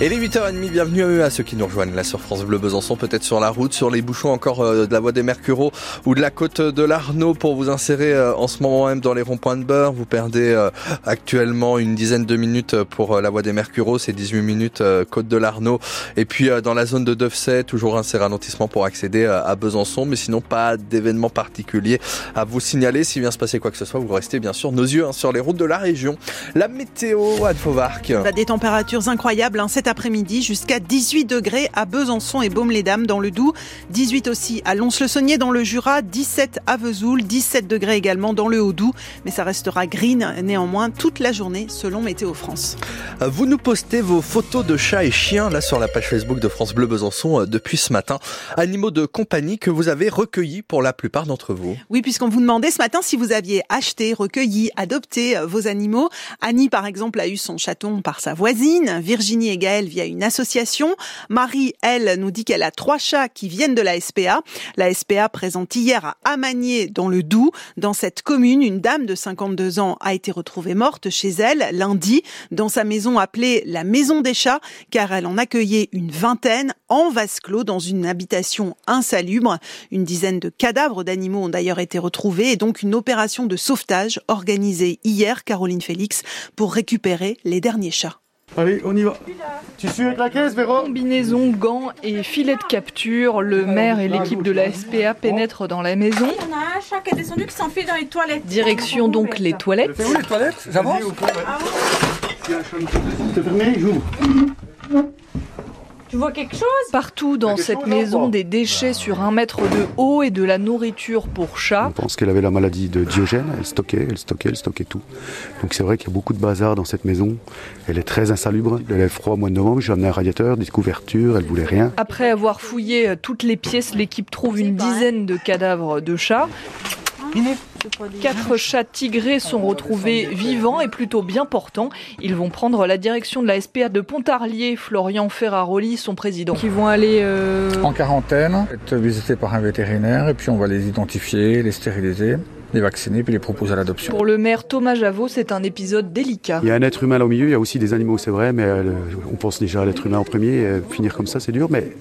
Et les 8h30, bienvenue à ceux qui nous rejoignent là sur France Bleu Besançon, peut-être sur la route, sur les bouchons encore euh, de la voie des Mercureaux ou de la côte de l'Arnaud pour vous insérer euh, en ce moment même dans les ronds-points de beurre. Vous perdez euh, actuellement une dizaine de minutes pour la voie des Mercureaux, c'est 18 minutes côte de l'Arnaud. Et puis dans la zone de Devset, toujours un ralentissement pour accéder à Besançon, mais sinon pas d'événement particulier à vous signaler. S'il vient se passer quoi que ce soit, vous restez bien sûr nos yeux hein, sur les routes de la région. La météo, à Fauvarc. Des températures incroyables hein, après-midi jusqu'à 18 degrés à Besançon et Baume-les-Dames dans le Doubs, 18 aussi à Lons-le-Saunier dans le Jura, 17 à Vesoul, 17 degrés également dans le Haut-Doubs, mais ça restera green néanmoins toute la journée selon Météo France. Vous nous postez vos photos de chats et chiens là sur la page Facebook de France Bleu Besançon euh, depuis ce matin, animaux de compagnie que vous avez recueillis pour la plupart d'entre vous. Oui, puisqu'on vous demandait ce matin si vous aviez acheté, recueilli, adopté euh, vos animaux. Annie par exemple a eu son chaton par sa voisine, Virginie et Gaël via une association. Marie, elle, nous dit qu'elle a trois chats qui viennent de la SPA. La SPA présente hier à Amagné, dans le Doubs. Dans cette commune, une dame de 52 ans a été retrouvée morte chez elle lundi dans sa maison appelée la Maison des Chats, car elle en accueillait une vingtaine en vase clos dans une habitation insalubre. Une dizaine de cadavres d'animaux ont d'ailleurs été retrouvés et donc une opération de sauvetage organisée hier, Caroline Félix, pour récupérer les derniers chats. Allez, on y va. Tu suis avec la caisse, Véro Combinaison, gants et filet de capture, le maire et l'équipe de la SPA pénètrent dans la maison. Il y en a un chat qui est descendu qui s'enfuit dans les toilettes. Direction donc les toilettes. C'est où les toilettes? J'avance Ah C'est fermé, j'ouvre. Tu vois quelque chose? Partout dans cette maison, des déchets sur un mètre de haut et de la nourriture pour chats. On pense qu'elle avait la maladie de Diogène, elle stockait, elle stockait, elle stockait tout. Donc c'est vrai qu'il y a beaucoup de bazar dans cette maison. Elle est très insalubre, elle est froid au mois de novembre, j'ai amené un radiateur, des couvertures, elle voulait rien. Après avoir fouillé toutes les pièces, l'équipe trouve une dizaine de cadavres de chats. Quatre chats tigrés sont retrouvés vivants et plutôt bien portants. Ils vont prendre la direction de la SPA de Pontarlier. Florian Ferraroli, son président. Qui vont aller euh, en quarantaine, être visités par un vétérinaire et puis on va les identifier, les stériliser les vacciner puis les proposer à l'adoption. Pour le maire Thomas Javot, c'est un épisode délicat. Il y a un être humain là au milieu, il y a aussi des animaux, c'est vrai, mais euh, on pense déjà à l'être humain en premier. Euh, finir comme ça, c'est dur, mais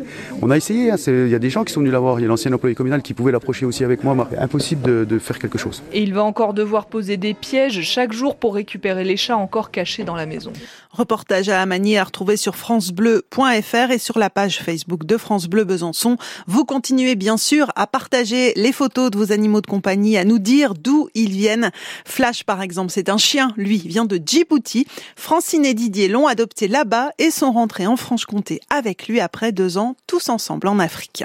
on a essayé. Hein, il y a des gens qui sont venus la voir. Il y a l'ancien employé communal qui pouvait l'approcher aussi avec moi. Impossible de, de, faire quelque chose. Et il va encore devoir poser des pièges chaque jour pour récupérer les chats encore cachés dans la maison. Reportage à Amani à retrouver sur francebleu.fr et sur la page Facebook de France Bleu Besançon. Vous continuez bien sûr à partager les photos de vos animaux de compagnie, à nous dire d'où ils viennent. Flash par exemple, c'est un chien, lui, vient de Djibouti. Francine et Didier l'ont adopté là-bas et sont rentrés en Franche-Comté avec lui après deux ans, tous ensemble en Afrique.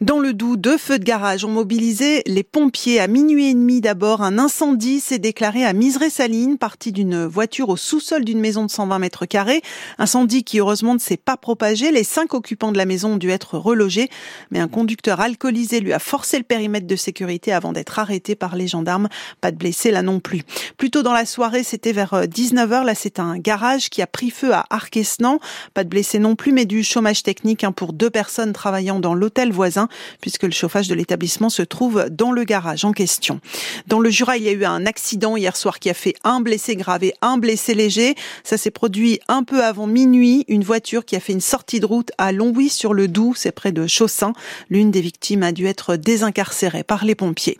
Dans le Doubs, deux feux de garage ont mobilisé les pompiers. À minuit et demi d'abord, un incendie s'est déclaré à Miseré-Saline, parti d'une voiture au sous-sol d'une maison de 120 mètres carrés. Incendie qui heureusement ne s'est pas propagé. Les cinq occupants de la maison ont dû être relogés, mais un conducteur alcoolisé lui a forcé le périmètre de sécurité avant d'être arrêté par les gendarmes. Pas de blessés là non plus. Plus tôt dans la soirée, c'était vers 19h. Euh, là, c'est un garage qui a pris feu à Arquesnan. Pas de blessés non plus, mais du chômage technique hein, pour deux personnes travaillant dans l'hôtel voisin, puisque le chauffage de l'établissement se trouve dans le garage en question. Dans le Jura, il y a eu un accident hier soir qui a fait un blessé grave et un blessé léger. Ça s'est produit un peu avant minuit. Une voiture qui a fait une sortie de route à Longwy sur le Doubs, c'est près de Chaussin. L'une des victimes a dû être désincarcérée par les pompiers.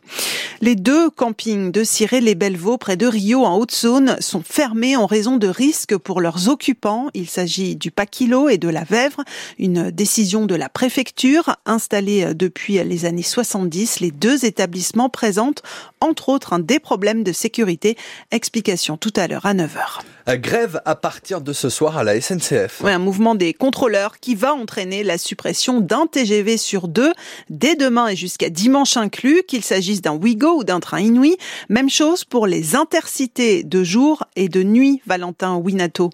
Les deux campings de Ciré-les-Bellevaux, près de Rio, en Haute-Saône, sont fermés en raison de risques pour leurs occupants. Il s'agit du Paquilo et de la Vèvre, une décision de la préfecture. Installée depuis les années 70, les deux établissements présentent, entre autres, des problèmes de sécurité. Explication tout à l'heure à 9h. Grève à partir de ce soir à la SNCF. Oui, un mouvement des contrôleurs qui va entraîner la suppression d'un TGV sur deux dès demain et jusqu'à dimanche inclus, qu'il s'agisse d'un Ouigo ou d'un train Inouï. Même chose pour les intercités de jour et de nuit, Valentin Winato.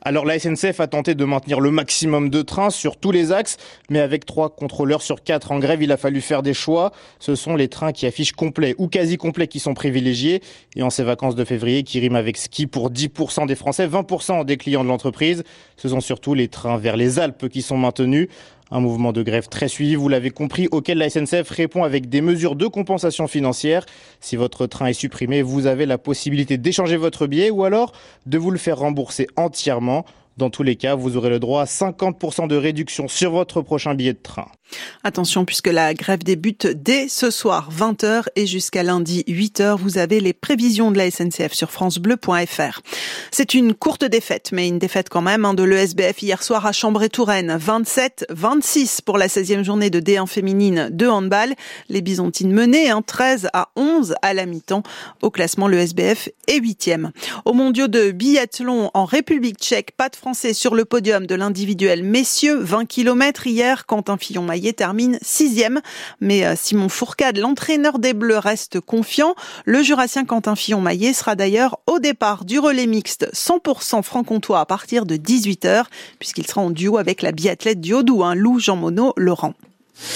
Alors la SNCF a tenté de maintenir le maximum de trains sur tous les axes, mais avec trois contrôleurs sur quatre en grève, il a fallu faire des choix. Ce sont les trains qui affichent complet ou quasi complet qui sont privilégiés. Et en ces vacances de février qui riment avec ski pour 10% des Français, 20% des clients de l'entreprise, ce sont surtout les trains vers les Alpes qui sont maintenus. Un mouvement de grève très suivi, vous l'avez compris, auquel la SNCF répond avec des mesures de compensation financière. Si votre train est supprimé, vous avez la possibilité d'échanger votre billet ou alors de vous le faire rembourser entièrement. Dans tous les cas, vous aurez le droit à 50% de réduction sur votre prochain billet de train. Attention puisque la grève débute dès ce soir 20h et jusqu'à lundi 8h. Vous avez les prévisions de la SNCF sur francebleu.fr. C'est une courte défaite, mais une défaite quand même hein, de l'ESBF hier soir à Chambray-Touraine. 27-26 pour la 16e journée de D1 féminine de handball. Les Byzantines menées 13 hein, à 11 à la mi-temps. Au classement, l'ESBF est 8e. Au mondiaux de biathlon en République tchèque, pas de Français sur le podium de l'individuel messieurs. 20 km hier, Quentin Fillon-Maillet termine sixième. Mais euh, Simon Fourcade, l'entraîneur des Bleus, reste confiant. Le Jurassien Quentin Fillon-Maillet sera d'ailleurs au départ du relais mixte 100% franc-comtois à partir de 18h, puisqu'il sera en duo avec la biathlète du hein, Lou Jean Monod Laurent.